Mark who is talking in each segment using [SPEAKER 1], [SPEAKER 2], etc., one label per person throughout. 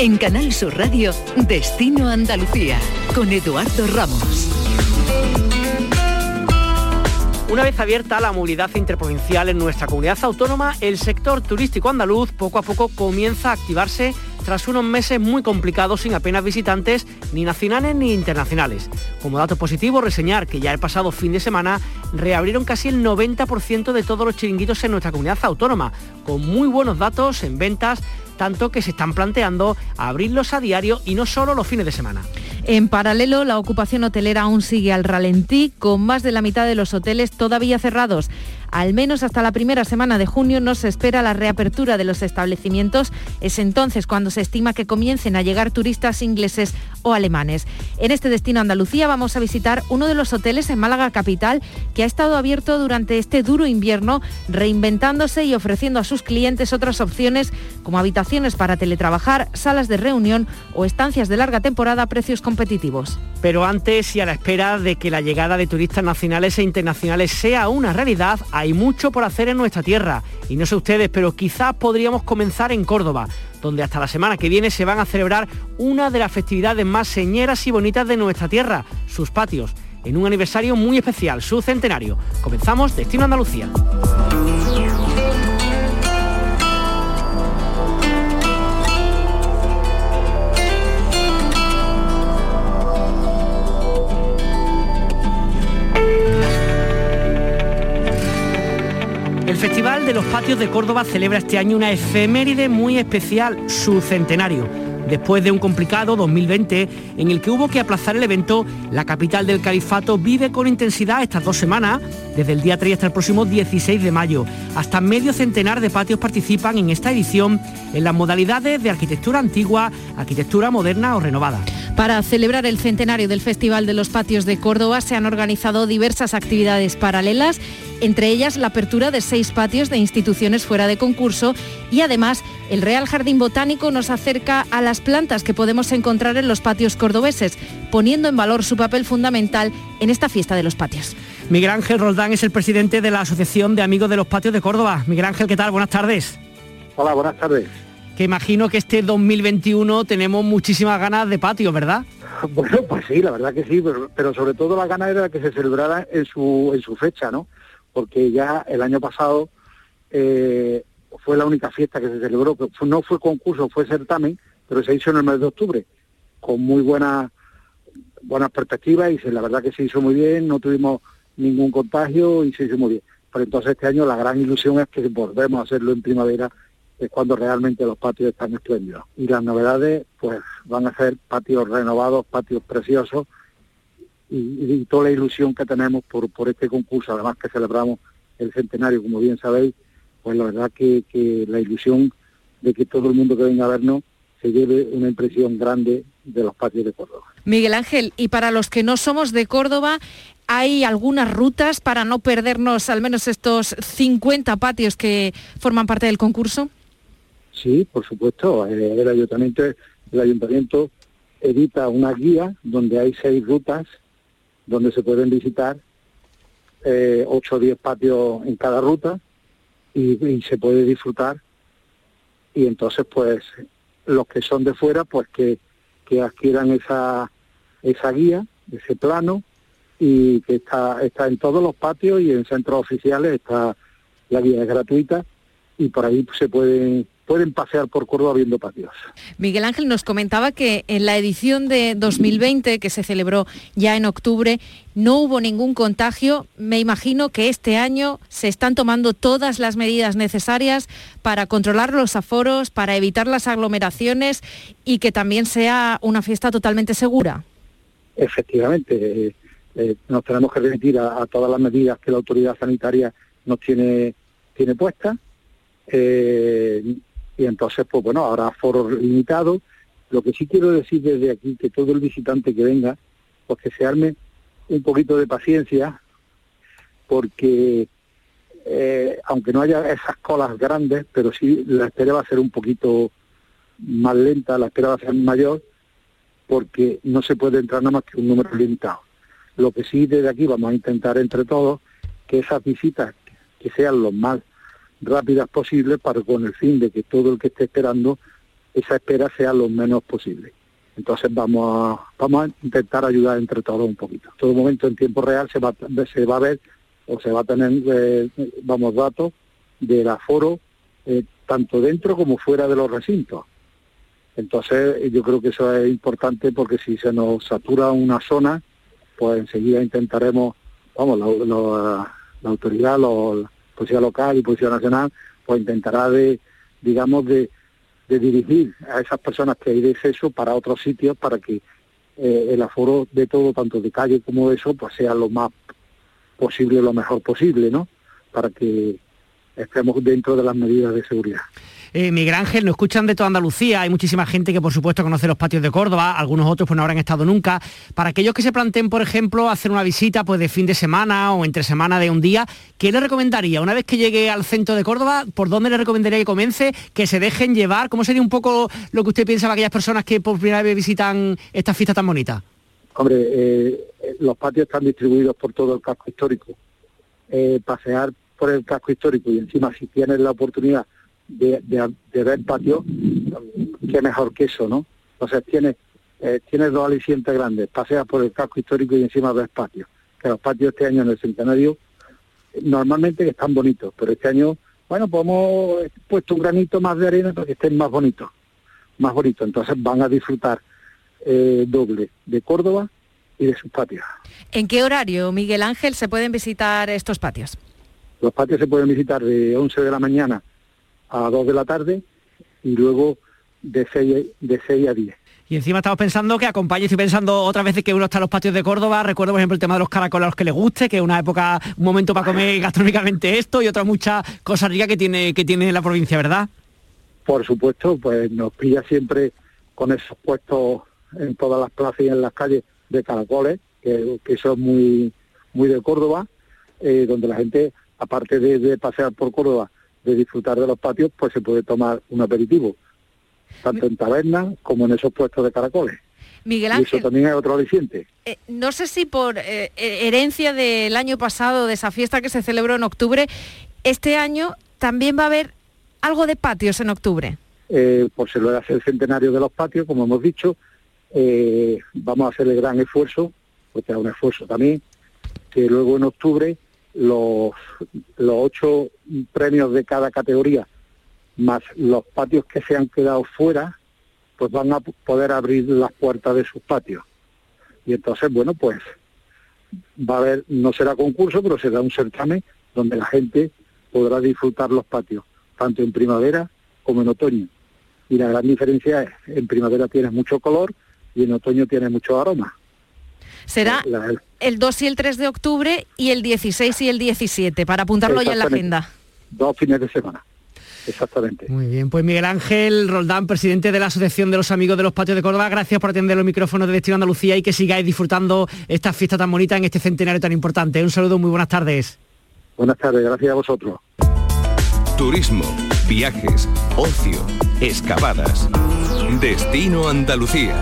[SPEAKER 1] En Canal Sur Radio, Destino Andalucía, con Eduardo Ramos.
[SPEAKER 2] Una vez abierta la movilidad interprovincial en nuestra comunidad autónoma, el sector turístico andaluz poco a poco comienza a activarse tras unos meses muy complicados sin apenas visitantes ni nacionales ni internacionales. Como dato positivo, reseñar que ya el pasado fin de semana reabrieron casi el 90% de todos los chiringuitos en nuestra comunidad autónoma, con muy buenos datos en ventas, tanto que se están planteando abrirlos a diario y no solo los fines de semana.
[SPEAKER 3] En paralelo, la ocupación hotelera aún sigue al ralentí, con más de la mitad de los hoteles todavía cerrados. Al menos hasta la primera semana de junio no se espera la reapertura de los establecimientos. Es entonces cuando se estima que comiencen a llegar turistas ingleses o alemanes. En este destino Andalucía vamos a visitar uno de los hoteles en Málaga Capital que ha estado abierto durante este duro invierno, reinventándose y ofreciendo a sus clientes otras opciones como habitaciones para teletrabajar, salas de reunión o estancias de larga temporada a precios competitivos.
[SPEAKER 2] Pero antes y a la espera de que la llegada de turistas nacionales e internacionales sea una realidad, hay mucho por hacer en nuestra tierra. Y no sé ustedes, pero quizás podríamos comenzar en Córdoba, donde hasta la semana que viene se van a celebrar una de las festividades más señeras y bonitas de nuestra tierra, sus patios, en un aniversario muy especial, su centenario. Comenzamos Destino Andalucía. Festival de los Patios de Córdoba celebra este año una efeméride muy especial, su centenario. Después de un complicado 2020 en el que hubo que aplazar el evento, la capital del califato vive con intensidad estas dos semanas, desde el día 3 hasta el próximo 16 de mayo. Hasta medio centenar de patios participan en esta edición en las modalidades de arquitectura antigua, arquitectura moderna o renovada.
[SPEAKER 3] Para celebrar el centenario del Festival de los Patios de Córdoba se han organizado diversas actividades paralelas, entre ellas la apertura de seis patios de instituciones fuera de concurso y además el Real Jardín Botánico nos acerca a las plantas que podemos encontrar en los patios cordobeses, poniendo en valor su papel fundamental en esta fiesta de los patios.
[SPEAKER 2] Miguel Ángel Roldán es el presidente de la Asociación de Amigos de los Patios de Córdoba. Miguel Ángel, ¿qué tal? Buenas tardes.
[SPEAKER 4] Hola, buenas tardes
[SPEAKER 2] que imagino que este 2021 tenemos muchísimas ganas de patio, ¿verdad?
[SPEAKER 4] Bueno, pues sí, la verdad que sí, pero, sobre todo la ganas era que se celebrara en su, en su fecha, ¿no? Porque ya el año pasado eh, fue la única fiesta que se celebró, no fue concurso, fue certamen, pero se hizo en el mes de octubre, con muy buenas buenas perspectivas y la verdad que se hizo muy bien, no tuvimos ningún contagio y se hizo muy bien. Pero entonces este año la gran ilusión es que volvemos a hacerlo en primavera es cuando realmente los patios están espléndidos. Y las novedades, pues van a ser patios renovados, patios preciosos y, toda la ilusión que tenemos por, por este concurso, además que celebramos el centenario, como bien sabéis, pues la verdad que, que la ilusión de que todo el mundo que venga a vernos se lleve una impresión grande de los patios de Córdoba.
[SPEAKER 3] Miguel Ángel, y para los que no somos de Córdoba, ¿hay algunas rutas para no perdernos al menos estos 50 patios que forman parte del concurso?
[SPEAKER 4] Sí, por supuesto. Eh, el ayuntamiento, el ayuntamiento edita una guía donde hay seis rutas donde se pueden visitar eh, ocho o diez patios en cada ruta y, se puede disfrutar. Y entonces, pues, los que son de fuera, pues que, que adquieran esa, esa guía, ese plano, y que está, está en todos los patios y en centros oficiales, está la guía es gratuita y por ahí se pueden pueden pasear por Córdoba viendo patios.
[SPEAKER 3] Miguel Ángel nos comentaba que en la edición de 2020, que se celebró ya en octubre, no hubo ningún contagio. Me imagino que este año se están tomando todas las medidas necesarias para controlar los aforos, para evitar las aglomeraciones y que también sea una fiesta totalmente segura.
[SPEAKER 4] Efectivamente, eh, eh, nos tenemos que remitir a, todas las medidas que la autoridad sanitaria nos tiene, tiene puestas. Eh, y entonces, pues bueno, habrá foros limitados. Lo que sí quiero decir desde aquí, que todo el visitante que venga, pues que se arme un poquito de paciencia, porque eh, aunque no haya esas colas grandes, pero sí la espera va a ser un poquito más lenta, la espera va a ser mayor, porque no se puede entrar nada más que un número limitado. Lo que sí desde aquí vamos a intentar entre todos que esas visitas que sean los más rápidas posibles para con el fin de que todo el que esté esperando esa espera sea lo menos posible. Entonces vamos a, vamos a intentar ayudar entre todos un poquito. En todo momento en tiempo real se va, se va a ver o se va a tener, eh, vamos, datos del aforo eh, tanto dentro como fuera de los recintos. Entonces yo creo que eso es importante porque si se nos satura una zona, pues enseguida intentaremos, vamos, la, autoridad, la policía local y policía nacional, pues intentará de, digamos, de, dirigir a esas personas que hay de exceso para otros sitios para que eh, el aforo de todo, tanto de calle como de eso, pues sea lo más posible, lo mejor posible, ¿no? Para que estemos dentro de las medidas de seguridad.
[SPEAKER 2] Eh, Miguel Ángel, nos escuchan de toda Andalucía, hay muchísima gente que por supuesto conoce los patios de Córdoba, algunos otros pues no habrán estado nunca. Para aquellos que se planteen, por ejemplo, hacer una visita pues de fin de semana o entre semana de un día, ¿qué le recomendaría? Una vez que llegue al centro de Córdoba, ¿por dónde le recomendaría que comience? Que se dejen llevar, ¿cómo sería un poco lo que usted piensa para aquellas personas que por primera vez visitan esta fiesta tan bonita?
[SPEAKER 4] Hombre, eh, los patios están distribuidos por todo el casco histórico. Eh, pasear por el casco histórico y encima si tienes la oportunidad de, ver patio, qué mejor que eso, ¿no? Entonces tienes, eh, tienes dos alicientes grandes, paseas por el casco histórico y encima ves patio. Que los patios este año en el centenario normalmente están bonitos, pero este año, bueno, pues hemos puesto un granito más de arena para que estén más bonitos, más bonitos. Entonces van a disfrutar eh, doble de Córdoba y de sus patios.
[SPEAKER 3] ¿En qué horario, Miguel Ángel, se pueden visitar estos patios?
[SPEAKER 4] Los patios se pueden visitar de 11 de la mañana a 2 de la tarde y luego de 6, de 6 a 10.
[SPEAKER 2] Y encima estamos pensando que acompañe, estoy pensando otra vez que uno está en los patios de Córdoba, recuerdo por ejemplo el tema de los caracoles a los que le guste, que es una época, un momento para comer gastronómicamente esto y otras muchas cosas ricas que tiene, que tiene la provincia, ¿verdad?
[SPEAKER 4] Por supuesto, pues nos pilla siempre con esos puestos en todas las plazas y en las calles de caracoles, que, que es muy, muy de Córdoba, eh, donde la gente, aparte de pasear por Córdoba, de disfrutar de los patios, pues se puede tomar un aperitivo, tanto en taberna como en esos puestos de caracoles.
[SPEAKER 3] Miguel Ángel,
[SPEAKER 4] y eso también es otro aliciente.
[SPEAKER 3] Eh, no sé si por eh, herencia del año pasado, de esa fiesta que se celebró en octubre, este año también va a haber algo de patios en octubre.
[SPEAKER 4] Eh, por ser el centenario de los patios, como hemos dicho, eh, vamos a hacer el gran esfuerzo, porque es un esfuerzo también, que luego en octubre los, los ocho premios de cada categoría, más los patios que se han quedado fuera, pues van a poder abrir las puertas de sus patios. Y entonces, bueno, pues va a haber, no será concurso, pero será un certamen donde la gente podrá disfrutar los patios, tanto en primavera como en otoño. Y la gran diferencia es, en primavera tienes mucho color y en otoño tienes mucho aroma.
[SPEAKER 3] Será el 2 y el 3 de octubre y el 16 y el 17, para apuntarlo ya en la agenda.
[SPEAKER 4] Dos fines de semana. Exactamente.
[SPEAKER 2] Muy bien, pues Miguel Ángel Roldán, presidente de la Asociación de los Amigos de los Patios de Córdoba, gracias por atender los micrófonos de Destino Andalucía y que sigáis disfrutando esta fiesta tan bonita en este centenario tan importante. Un saludo, muy buenas tardes.
[SPEAKER 4] Buenas tardes, gracias a vosotros.
[SPEAKER 5] Turismo, viajes, ocio, excavadas. Destino Andalucía.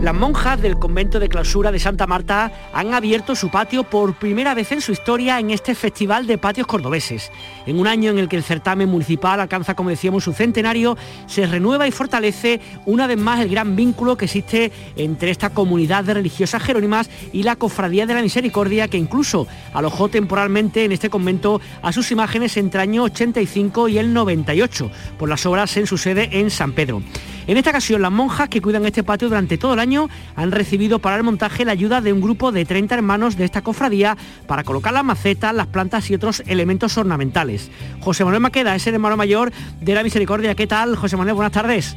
[SPEAKER 2] Las monjas del convento de clausura de Santa Marta han abierto su patio por primera vez en su historia en este festival de patios cordobeses. En un año en el que el certamen municipal alcanza, como decíamos, su centenario, se renueva y fortalece una vez más el gran vínculo que existe entre esta comunidad de religiosas jerónimas y la Cofradía de la Misericordia, que incluso alojó temporalmente en este convento a sus imágenes entre el año 85 y el 98, por las obras en su sede en San Pedro. En esta ocasión, las monjas que cuidan este patio durante todo el año han recibido para el montaje la ayuda de un grupo de 30 hermanos de esta cofradía para colocar las macetas, las plantas y otros elementos ornamentales. José Manuel Maqueda es el hermano mayor de la Misericordia. ¿Qué tal, José Manuel? Buenas tardes.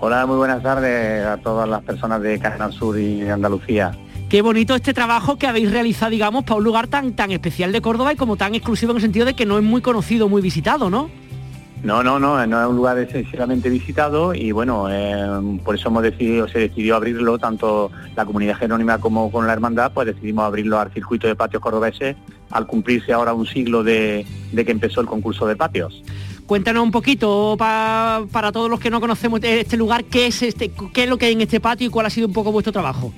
[SPEAKER 6] Hola, muy buenas tardes a todas las personas de Canal Sur y Andalucía.
[SPEAKER 2] Qué bonito este trabajo que habéis realizado, digamos, para un lugar tan, tan especial de Córdoba y como tan exclusivo en el sentido de que no es muy conocido, muy visitado, ¿no?
[SPEAKER 6] No, no, no, no es un lugar excesivamente visitado y bueno, eh, por eso hemos decidido, se decidió abrirlo, tanto la comunidad jerónima como con la hermandad, pues decidimos abrirlo al circuito de patios cordobeses al cumplirse ahora un siglo de, que empezó el concurso de patios.
[SPEAKER 2] Cuéntanos un poquito para todos los que no conocemos este lugar, ¿qué es, este, qué es lo que hay en este patio y cuál ha sido un poco vuestro trabajo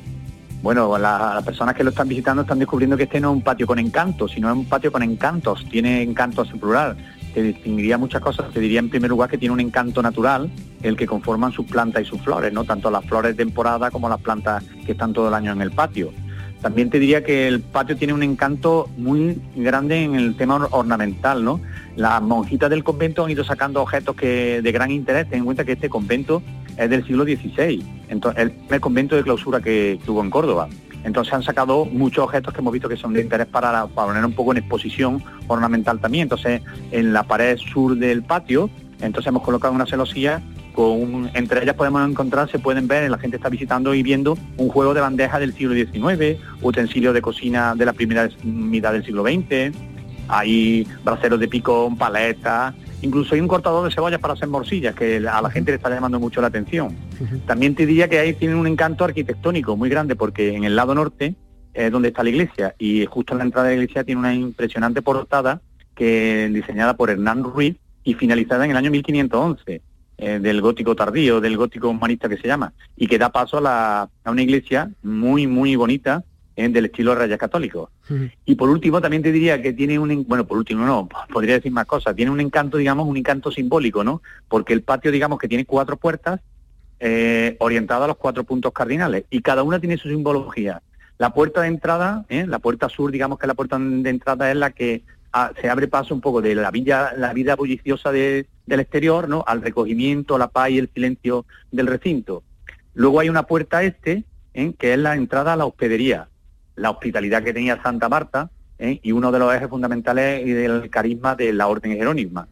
[SPEAKER 6] bueno, las personas que lo están visitando están descubriendo que este no es un patio con encantos, sino es un patio con encantos, tiene encantos en plural te distinguiría muchas cosas. Te diría en primer lugar que tiene un encanto natural, el que conforman sus plantas y sus flores, ¿no? Tanto las flores de temporada como las plantas que están todo el año en el patio. También te diría que el patio tiene un encanto muy grande en el tema ornamental, ¿no? Las monjitas del convento han ido sacando objetos que de gran interés. Ten en cuenta que este convento es del siglo XVI, entonces el primer convento de clausura que, tuvo en Córdoba. Entonces han sacado muchos objetos que hemos visto que son de interés para, poner un poco en exposición ornamental también. Entonces, en la pared sur del patio, entonces hemos colocado una celosía con entre ellas podemos encontrar, se pueden ver, la gente está visitando y viendo un juego de bandeja del siglo XIX, utensilios de cocina de la primera mitad del siglo XX, hay braceros de picón, paletas, incluso hay un cortador de cebollas para hacer morcillas, que a la gente le está llamando mucho la atención. También te diría que ahí tienen un encanto arquitectónico muy grande, porque en el lado norte es donde está la iglesia, y justo en la entrada de la iglesia tiene una impresionante portada que diseñada por Hernán Ruiz y finalizada en el año 1511. Eh, del gótico tardío, del gótico humanista que se llama, y que da paso a, la, a una iglesia muy, muy bonita, del estilo Reyes Católicos. Y por último, también te diría que tiene un, bueno, por último no, podría decir más cosas, tiene un encanto, digamos, un encanto simbólico, ¿no? Porque el patio, digamos, que tiene cuatro puertas eh, orientadas a los cuatro puntos cardinales, y cada una tiene su simbología. La puerta de entrada, ¿eh? la puerta sur, digamos que la puerta de entrada es la que se abre paso un poco de la vida, la vida bulliciosa del exterior, ¿no? Al recogimiento, la paz y el silencio del recinto. Luego hay una puerta este, ¿eh? que es la entrada a la hospedería, la hospitalidad que tenía Santa Marta, ¿eh? y uno de los ejes fundamentales del carisma de la Orden Jerónima.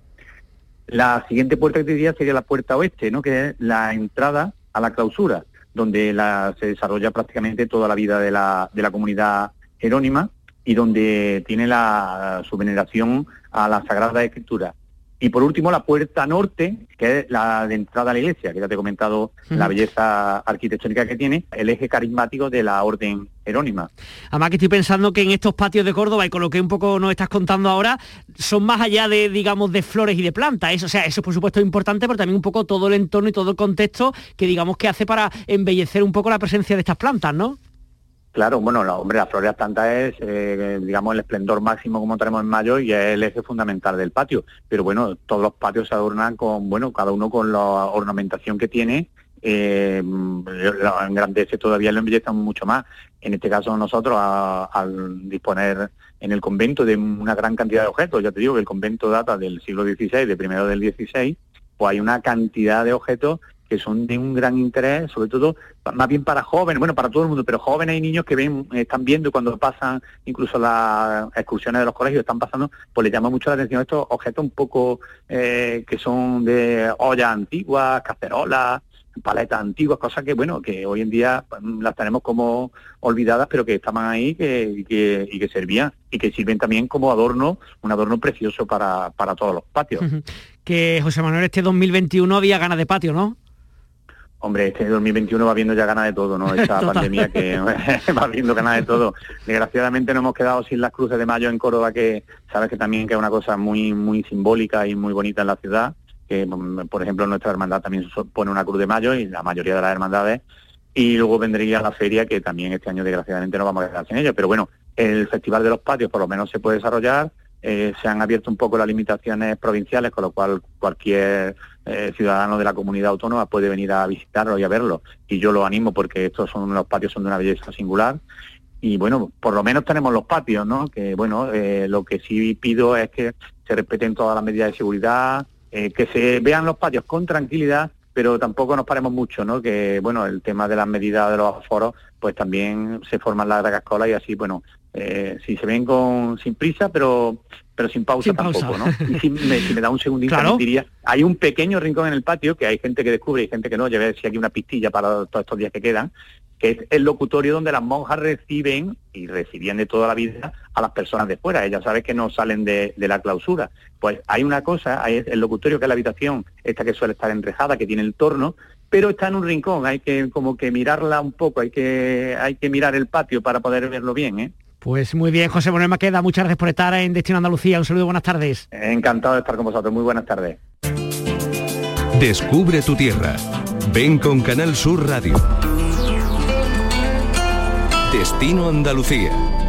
[SPEAKER 6] La siguiente puerta que te diría sería la puerta oeste, ¿no? que es la entrada a la clausura, donde se desarrolla prácticamente toda la vida de la, de la comunidad jerónima y donde tiene la, su veneración a la Sagrada Escritura. Y por último, la puerta norte, que es la de entrada a la iglesia, que ya te he comentado la belleza arquitectónica que tiene, el eje carismático de la orden jerónima.
[SPEAKER 2] Además que estoy pensando que en estos patios de Córdoba, y con lo que un poco nos estás contando ahora, son más allá de, digamos, de flores y de plantas. Eso, o sea, eso por supuesto es importante, pero también un poco todo el entorno y todo el contexto que digamos que hace para embellecer un poco la presencia de estas plantas, ¿no?
[SPEAKER 6] Claro, bueno, la, hombre, la flor planta es, eh, digamos, el esplendor máximo como tenemos en mayo y es el eje fundamental del patio. Pero bueno, todos los patios se adornan con, bueno, cada uno con la ornamentación que tiene, eh, engrandece todavía, lo embellece mucho más. En este caso nosotros, al disponer en el convento de una gran cantidad de objetos, ya te digo que el convento data del siglo XVI, de primero del XVI, pues hay una cantidad de objetos que son de un gran interés, sobre todo más bien para jóvenes, bueno, para todo el mundo, pero jóvenes y niños que ven, están viendo cuando pasan incluso las excursiones de los colegios, están pasando, pues les llama mucho la atención estos objetos un poco eh, que son de ollas antiguas, cacerolas, paletas antiguas, cosas que, bueno, que hoy en día mm, las tenemos como olvidadas, pero que estaban ahí que, y, que, y servían y que sirven también como adorno, un adorno precioso para, para todos los patios.
[SPEAKER 2] Que José Manuel, este 2021 había ganas de patio, ¿no?
[SPEAKER 6] Hombre, este 2021 va viendo ya ganas de todo, ¿no? Esta pandemia que va viendo ganas de todo. Desgraciadamente no hemos quedado sin las cruces de mayo en Córdoba, que sabes que también que es una cosa muy muy simbólica y muy bonita en la ciudad. Que, mm, por ejemplo, nuestra hermandad también pone una cruz de mayo y la mayoría de las hermandades. Y luego vendría la feria, que también este año desgraciadamente no vamos a quedar sin ello. Pero bueno, el Festival de los Patios por lo menos se puede desarrollar. Eh, se han abierto un poco las limitaciones provinciales, con lo cual cualquier eh, ciudadano de la comunidad autónoma puede venir a visitarlo y a verlo. Y yo lo animo porque estos son los patios son de una belleza singular. Y bueno, por lo menos tenemos los patios, ¿no? Que bueno, eh, lo que sí pido es que se respeten todas las medidas de seguridad, que se vean los patios con tranquilidad, pero tampoco nos paremos mucho, ¿no? Que bueno, el tema de las medidas de los aforos, pues también se forman las colas y así, bueno, eh, si se ven con sin prisa, pero pero sin pausa tampoco, ¿no? Y si me, da un segundito, diría, hay un pequeño rincón en el patio que hay gente que descubre y gente que no, ya ver si hay una pistilla para todos estos días que quedan, que es el locutorio donde las monjas reciben y recibían de toda la vida a las personas de fuera. Ellas saben que no salen de, la clausura. Pues hay una cosa, hay el locutorio que es la habitación, esta que suele estar enrejada, que tiene el torno, pero está en un rincón, hay que como que mirarla un poco, hay que, hay que mirar el patio para poder verlo bien, ¿eh?
[SPEAKER 2] Pues muy bien, José Manuel Maqueda, muchas gracias por estar en Destino Andalucía. Un saludo, buenas tardes.
[SPEAKER 6] Encantado de estar con vosotros, muy buenas tardes.
[SPEAKER 5] Descubre tu tierra. Ven con Canal Sur Radio. Destino Andalucía.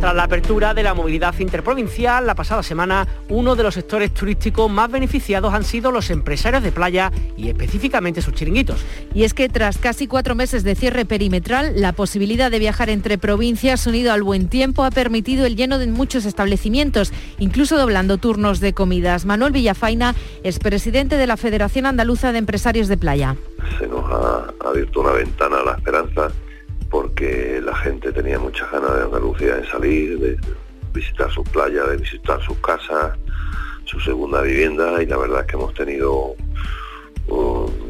[SPEAKER 2] Tras la apertura de la movilidad interprovincial la pasada semana, uno de los sectores turísticos más beneficiados han sido los empresarios de playa y específicamente sus chiringuitos.
[SPEAKER 3] Y es que tras casi cuatro meses de cierre perimetral, la posibilidad de viajar entre provincias unido al buen tiempo ha permitido el lleno de muchos establecimientos, incluso doblando turnos de comidas. Manuel Villafaina es presidente de la Federación Andaluza de Empresarios de Playa.
[SPEAKER 7] Se nos ha abierto una ventana a la esperanza porque la gente tenía muchas ganas de Andalucía de salir, de visitar sus playas, de visitar sus casas, su segunda vivienda y la verdad es que hemos tenido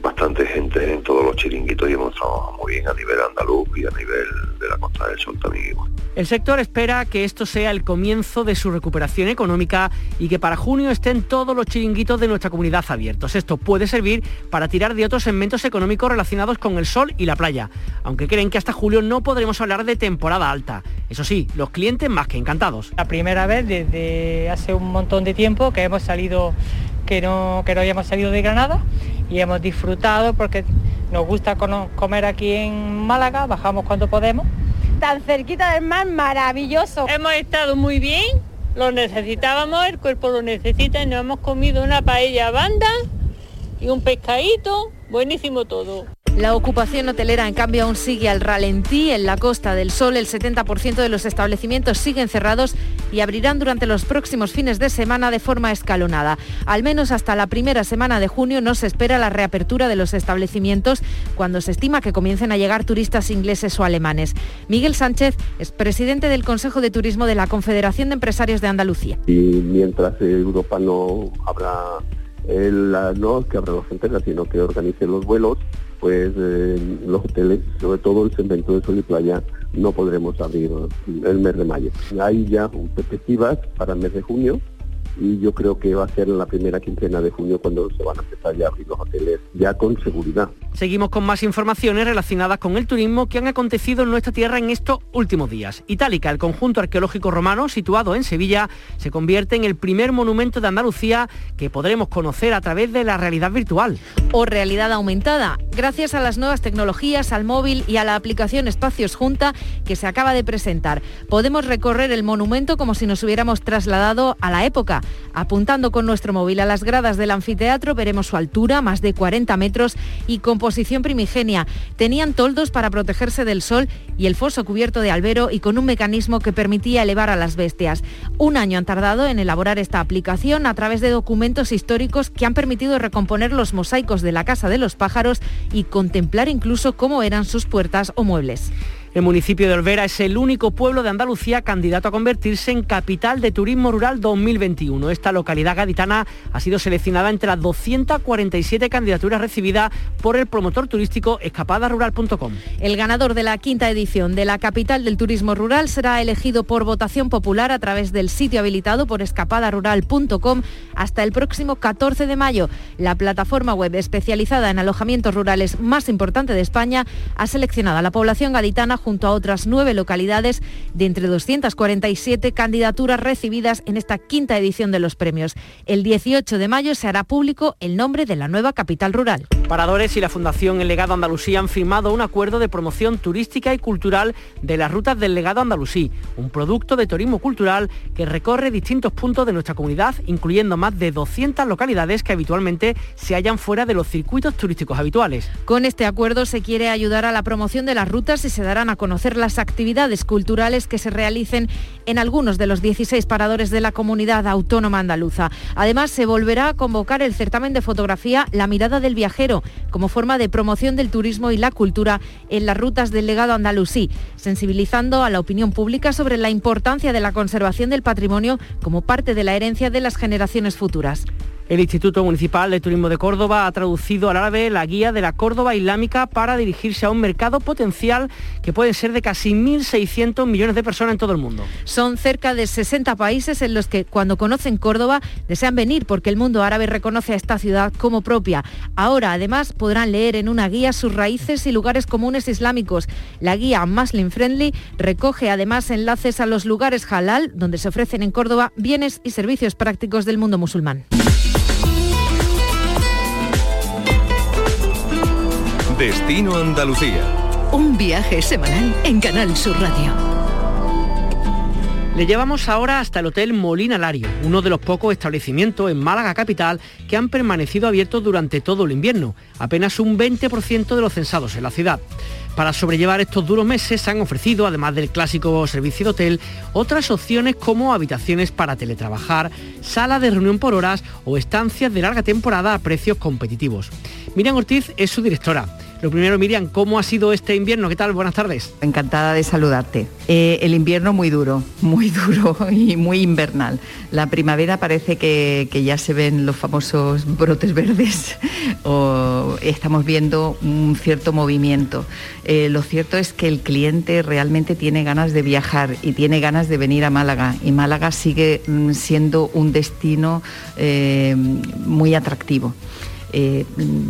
[SPEAKER 7] bastante gente en todos los chiringuitos y hemos trabajado muy bien a nivel andaluz y a nivel de la Costa del Sol también
[SPEAKER 2] El sector espera que esto sea el comienzo de su recuperación económica y que para junio estén todos los chiringuitos de nuestra comunidad abiertos. Esto puede servir para tirar de otros segmentos económicos relacionados con el sol y la playa, aunque creen que hasta julio no podremos hablar de temporada alta. Eso sí, los clientes más que encantados.
[SPEAKER 8] La primera vez desde hace un montón de tiempo que hemos salido que no, que no habíamos salido de Granada y hemos disfrutado porque nos gusta comer aquí en Málaga, bajamos cuando podemos.
[SPEAKER 9] Tan cerquita del mar, maravilloso.
[SPEAKER 10] Hemos estado muy bien, lo necesitábamos, el cuerpo lo necesita y nos hemos comido una paella banda y un pescadito, buenísimo todo.
[SPEAKER 3] La ocupación hotelera, en cambio, aún sigue al ralentí. En la Costa del Sol, el 70% de los establecimientos siguen cerrados y abrirán durante los próximos fines de semana de forma escalonada. Al menos hasta la primera semana de junio no se espera la reapertura de los establecimientos cuando se estima que comiencen a llegar turistas ingleses o alemanes. Miguel Sánchez es presidente del Consejo de Turismo de la Confederación de Empresarios de Andalucía.
[SPEAKER 11] Y mientras Europa no el, no que abra las fronteras, sino que organice los vuelos, pues los hoteles, sobre todo el segmento de sol y playa, no podremos abrir el mes de mayo. Hay ya perspectivas para el mes de junio, y yo creo que va a ser en la primera quincena de junio cuando se van a empezar ya a abrir los hoteles ya con seguridad.
[SPEAKER 2] Seguimos con más informaciones relacionadas con el turismo que han acontecido en nuestra tierra en estos últimos días. Itálica, el conjunto arqueológico romano situado en Sevilla, se convierte en el primer monumento de Andalucía que podremos conocer a través de la realidad virtual.
[SPEAKER 3] O realidad aumentada, gracias a las nuevas tecnologías, al móvil y a la aplicación Espacios Junta que se acaba de presentar. Podemos recorrer el monumento como si nos hubiéramos trasladado a la época Apuntando con nuestro móvil a las gradas del anfiteatro veremos su altura, más de 40 metros, y composición primigenia. Tenían toldos para protegerse del sol y el foso cubierto de albero y con un mecanismo que permitía elevar a las bestias. Un año han tardado en elaborar esta aplicación a través de documentos históricos que han permitido recomponer los mosaicos de la Casa de los Pájaros y contemplar incluso cómo eran sus puertas o muebles.
[SPEAKER 2] El municipio de Olvera es el único pueblo de Andalucía candidato a convertirse en capital de turismo rural 2021. Esta localidad gaditana ha sido seleccionada entre las 247 candidaturas recibidas por el promotor turístico escapadarural.com.
[SPEAKER 3] El ganador de la quinta edición de la capital del turismo rural será elegido por votación popular a través del sitio habilitado por escapadarural.com hasta el próximo 14 de mayo. La plataforma web especializada en alojamientos rurales más importante de España ha seleccionado a la población gaditana junto a otras nueve localidades de entre 247 candidaturas recibidas en esta quinta edición de los premios. El 18 de mayo se hará público el nombre de la nueva capital rural.
[SPEAKER 2] Paradores y la Fundación El Legado Andalusí han firmado un acuerdo de promoción turística y cultural de las rutas del Legado Andalusí, un producto de turismo cultural que recorre distintos puntos de nuestra comunidad, incluyendo más de 200 localidades que habitualmente se hallan fuera de los circuitos turísticos habituales.
[SPEAKER 3] Con este acuerdo se quiere ayudar a la promoción de las rutas y se darán a conocer las actividades culturales que se realicen en algunos de los 16 paradores de la comunidad autónoma andaluza. Además, se volverá a convocar el certamen de fotografía La mirada del viajero como forma de promoción del turismo y la cultura en las rutas del legado andalusí, sensibilizando a la opinión pública sobre la importancia de la conservación del patrimonio como parte de la herencia de las generaciones futuras.
[SPEAKER 2] El Instituto Municipal de Turismo de Córdoba ha traducido al árabe la guía de la Córdoba Islámica para dirigirse a un mercado potencial que puede ser de casi 1.600 millones de personas en todo el mundo.
[SPEAKER 3] Son cerca de 60 países en los que cuando conocen Córdoba desean venir porque el mundo árabe reconoce a esta ciudad como propia. Ahora además podrán leer en una guía sus raíces y lugares comunes islámicos. La guía Muslim Friendly recoge además enlaces a los lugares halal donde se ofrecen en Córdoba bienes y servicios prácticos del mundo musulmán.
[SPEAKER 5] Destino Andalucía.
[SPEAKER 1] Un viaje semanal en Canal Sur Radio.
[SPEAKER 2] Le llevamos ahora hasta el Hotel Molina Lario, uno de los pocos establecimientos en Málaga Capital que han permanecido abiertos durante todo el invierno, apenas un 20% de los censados en la ciudad. Para sobrellevar estos duros meses se han ofrecido, además del clásico servicio de hotel, otras opciones como habitaciones para teletrabajar, sala de reunión por horas o estancias de larga temporada a precios competitivos. Miriam Ortiz es su directora. Lo primero, Miriam, ¿cómo ha sido este invierno? ¿Qué tal? Buenas tardes.
[SPEAKER 12] Encantada de saludarte. Eh, el invierno muy duro, muy duro y muy invernal. La primavera parece que, ya se ven los famosos brotes verdes estamos viendo un cierto movimiento. Eh, lo cierto es que el cliente realmente tiene ganas de viajar y tiene ganas de venir a Málaga y Málaga sigue mm, siendo un destino eh, muy atractivo. Eh,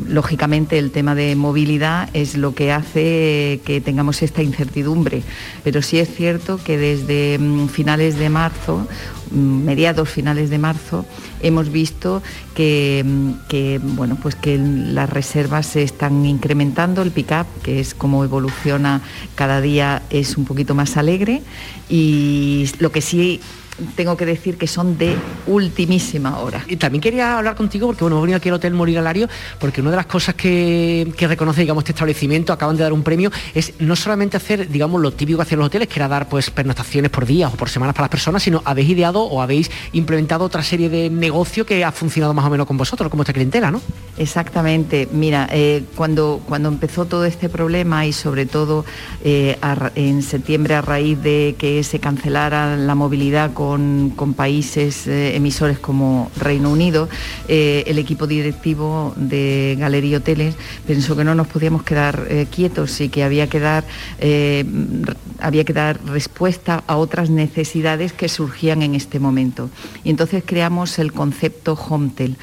[SPEAKER 12] lógicamente el tema de movilidad es lo que hace que tengamos esta incertidumbre, pero sí es cierto que desde mm, finales de marzo, mm, mediados finales de marzo, hemos visto que, mm, bueno, pues que las reservas se están incrementando, el pick-up, que es como evoluciona cada día, es un poquito más alegre. Y lo que sí tengo que decir que son de ultimísima hora.
[SPEAKER 2] Y también quería hablar contigo porque bueno, hemos venido aquí al Hotel Moriralario porque una de las cosas que, reconoce digamos este establecimiento, acaban de dar un premio, es no solamente hacer digamos lo típico que hacen los hoteles, que era dar pues pernoctaciones por días o por semanas para las personas, sino habéis ideado o habéis implementado otra serie de negocio que ha funcionado más o menos con vosotros, como esta clientela, ¿no?
[SPEAKER 12] Exactamente. Mira, eh, cuando, cuando empezó todo este problema y sobre todo eh, en septiembre a raíz de que se cancelara la movilidad con con, países eh, emisores como Reino Unido, eh, el equipo directivo de Galería Hoteles pensó que no nos podíamos quedar eh, quietos y que había que, dar, había que dar respuesta a otras necesidades que surgían en este momento. Y entonces creamos el concepto Hometel,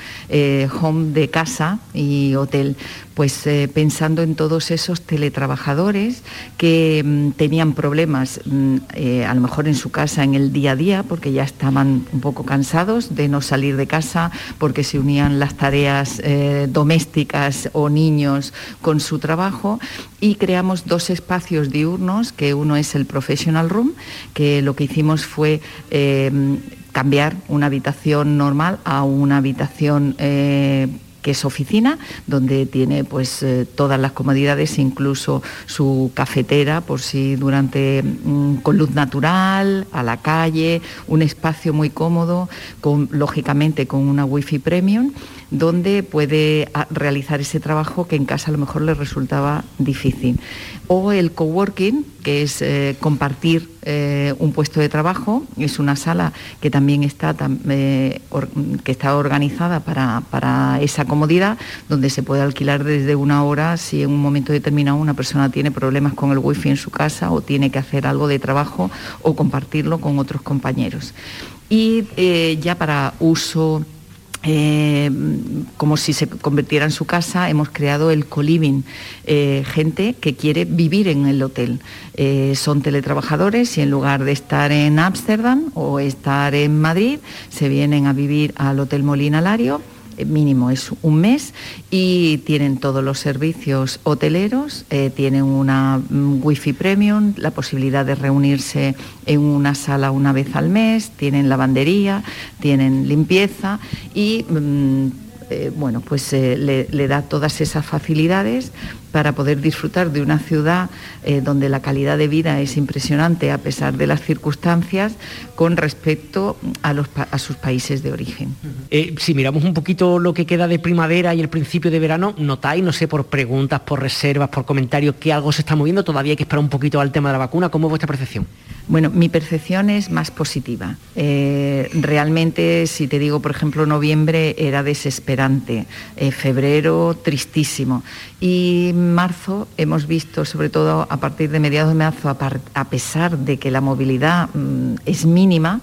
[SPEAKER 12] home de casa y hotel, pues eh, pensando en todos esos teletrabajadores que mm, tenían problemas mm, eh, a lo mejor en su casa en el día a día porque ya estaban un poco cansados de no salir de casa porque se unían las tareas eh, domésticas o niños con su trabajo. Y creamos dos espacios diurnos que uno es el professional room que lo que hicimos fue cambiar una habitación normal a una habitación que es oficina, donde tiene pues eh, todas las comodidades, incluso su cafetera, por si durante mm, con luz natural, a la calle, un espacio muy cómodo, con, lógicamente con una wifi premium donde puede ah, realizar ese trabajo que en casa a lo mejor le resultaba difícil. O el coworking, que es eh, compartir eh, un puesto de trabajo, es una sala que también está, eh, que está organizada para, para, esa comodidad, donde se puede alquilar desde una hora si en un momento determinado una persona tiene problemas con el wifi en su casa o tiene que hacer algo de trabajo o compartirlo con otros compañeros. Y ya para uso eh, como si se convirtiera en su casa, hemos creado el co-living, eh, gente que quiere vivir en el hotel. Eh, son teletrabajadores y en lugar de estar en Ámsterdam o estar en Madrid, se vienen a vivir al Hotel Molina Lario mínimo es un mes y tienen todos los servicios hoteleros, eh, tienen una mm, wifi premium, la posibilidad de reunirse en una sala una vez al mes, tienen lavandería, tienen limpieza y mm, eh, bueno, pues eh, le, da todas esas facilidades para poder disfrutar de una ciudad eh, donde la calidad de vida es impresionante a pesar de las circunstancias con respecto a, los, a sus países de origen.
[SPEAKER 2] si miramos un poquito lo que queda de primavera y el principio de verano, ¿notáis, no sé, por preguntas, por reservas, por comentarios, que algo se está moviendo? Todavía hay que esperar un poquito al tema de la vacuna. ¿Cómo es vuestra percepción?
[SPEAKER 12] Bueno, mi percepción es más positiva. Eh, realmente, si te digo, por ejemplo, noviembre era desesperante, eh, febrero tristísimo y marzo hemos visto, sobre todo a partir de mediados de marzo, a, pesar de que la movilidad mm, es mínima,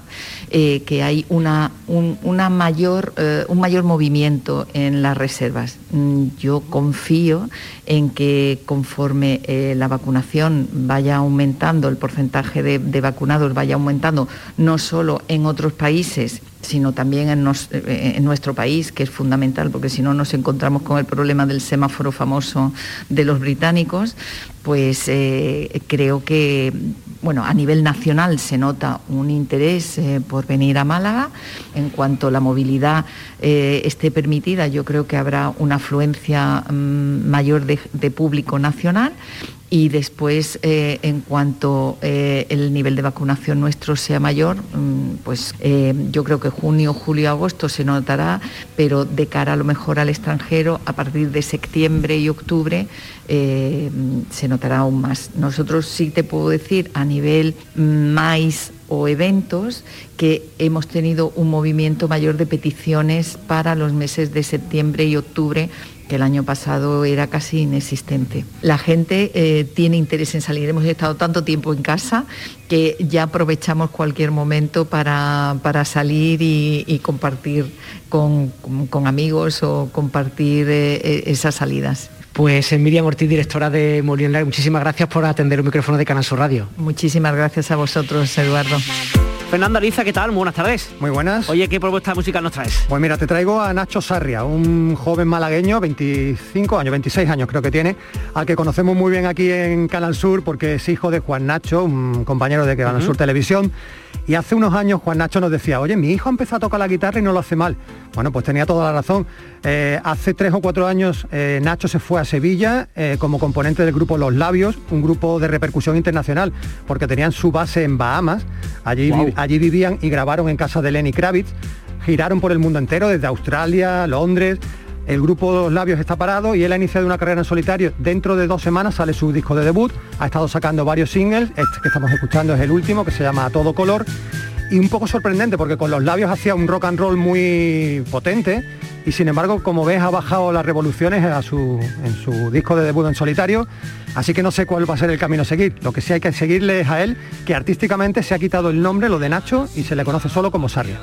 [SPEAKER 12] eh, que hay una, un, mayor, un mayor movimiento en las reservas. Mm, yo confío en que conforme la vacunación vaya aumentando el porcentaje de vacunados vaya aumentando, no solo en otros países, sino también eh, en, nuestro país, que es fundamental, porque si no nos encontramos con el problema del semáforo famoso de los británicos, pues eh, creo que bueno, a nivel nacional se nota un interés eh, por venir a Málaga. En cuanto la movilidad esté permitida, yo creo que habrá una afluencia mm, mayor de público nacional y después eh, en cuanto eh, el nivel de vacunación nuestro sea mayor, mm, pues eh, yo creo que junio, julio, agosto se notará, pero de cara a lo mejor al extranjero, a partir de septiembre y octubre se notará aún más. Nosotros sí te puedo decir a nivel más o eventos que hemos tenido un movimiento mayor de peticiones para los meses de septiembre y octubre que el año pasado era casi inexistente. La gente eh, tiene interés en salir. Hemos estado tanto tiempo en casa que ya aprovechamos cualquier momento para, salir y, compartir con, amigos o compartir eh, eh, esas salidas.
[SPEAKER 2] Pues Miriam Ortiz, directora de Molina, muchísimas gracias por atender el micrófono de Canal Sur Radio.
[SPEAKER 12] Muchísimas gracias a vosotros, Eduardo.
[SPEAKER 2] Fernando Aliza, ¿qué tal? Muy buenas tardes.
[SPEAKER 13] Muy buenas.
[SPEAKER 2] Oye, ¿qué propuesta musical nos traes?
[SPEAKER 13] Pues mira, te traigo a Nacho Sarria, un joven malagueño, 25 años, 26 años creo que tiene, al que conocemos muy bien aquí en Canal Sur porque es hijo de Juan Nacho, un compañero de Canal Sur Televisión. Y hace unos años Juan Nacho nos decía, oye, mi hijo empezó a tocar la guitarra y no lo hace mal. Bueno, pues tenía toda la razón. Eh, hace tres o cuatro años eh, Nacho se fue a Sevilla eh, como componente del grupo Los Labios, un grupo de repercusión internacional, porque tenían su base en Bahamas. Allí, allí vivían y grabaron en casa de Lenny Kravitz. Giraron por el mundo entero, desde Australia, Londres, el grupo Los Labios está parado y él ha iniciado una carrera en solitario. Dentro de dos semanas sale su disco de debut, ha estado sacando varios singles, este que estamos escuchando es el último, que se llama A Todo Color, y un poco sorprendente porque con Los Labios hacía un rock and roll muy potente, y sin embargo, como ves, ha bajado las revoluciones en su disco de debut en solitario, así que no sé cuál va a ser el camino a seguir. Lo que sí hay que seguirle es a él, que artísticamente se ha quitado el nombre, lo de Nacho, y se le conoce solo como Sarria.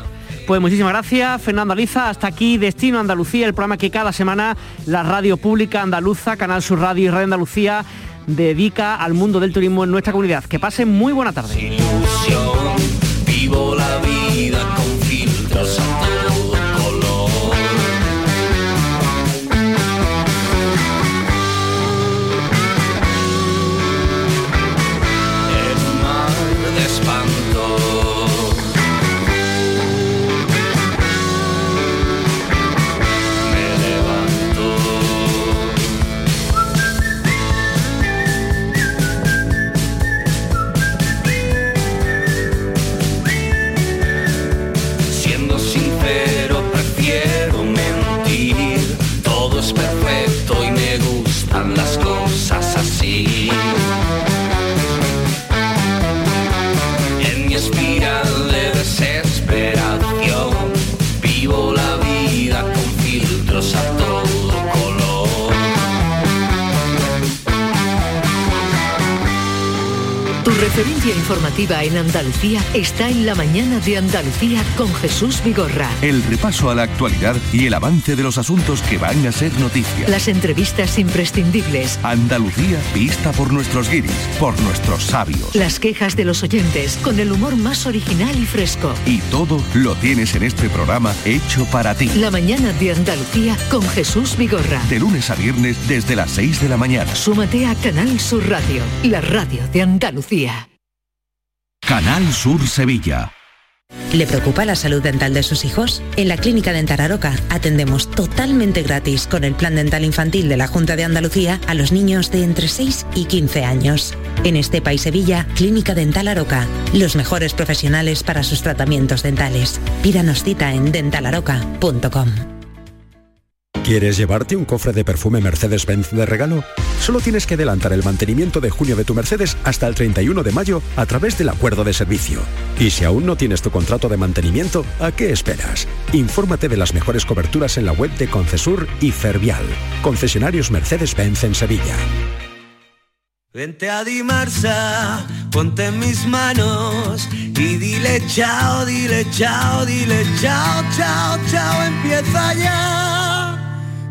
[SPEAKER 2] Pues muchísimas gracias, Fernando Aliza. Hasta aquí Destino Andalucía, el programa que cada semana la radio pública andaluza, Canal Sur Radio y Radio Andalucía dedica al mundo del turismo en nuestra comunidad. Que pasen muy buena tarde.
[SPEAKER 1] Cause evil referencia informativa en Andalucía está en la mañana de Andalucía con Jesús Vigorra.
[SPEAKER 5] El repaso a la actualidad y el avance de los asuntos que van a ser noticia.
[SPEAKER 1] Las entrevistas imprescindibles.
[SPEAKER 5] Andalucía vista por nuestros guiris, por nuestros sabios.
[SPEAKER 1] Las quejas de los oyentes con el humor más original y fresco.
[SPEAKER 5] Y todo lo tienes en este programa hecho para ti.
[SPEAKER 1] La mañana de Andalucía con Jesús Vigorra.
[SPEAKER 5] De lunes a viernes desde las 6 de la mañana.
[SPEAKER 1] Súmate a Canal Sur Radio, la radio de Andalucía.
[SPEAKER 5] Canal Sur Sevilla.
[SPEAKER 14] ¿Le preocupa la salud dental de sus hijos? En la Clínica Dental Aroca atendemos totalmente gratis con el Plan Dental Infantil de la Junta de Andalucía a los niños de entre 6 y 15 años. En este país Sevilla, Clínica Dental Aroca, los mejores profesionales para sus tratamientos dentales. Pídanos cita en dentalaroca.com.
[SPEAKER 15] ¿Quieres llevarte un cofre de perfume Mercedes-Benz de regalo? Solo tienes que adelantar el mantenimiento de junio de tu Mercedes hasta el 31 de mayo a través del acuerdo de servicio. Y si aún no tienes tu contrato de mantenimiento, ¿a qué esperas? Infórmate de las mejores coberturas en la web de Concesur y Fervial. Concesionarios Mercedes-Benz en Sevilla.
[SPEAKER 16] Vente a Dimarsa, ponte mis manos y dile chao, dile chao, dile chao, chao, chao, empieza ya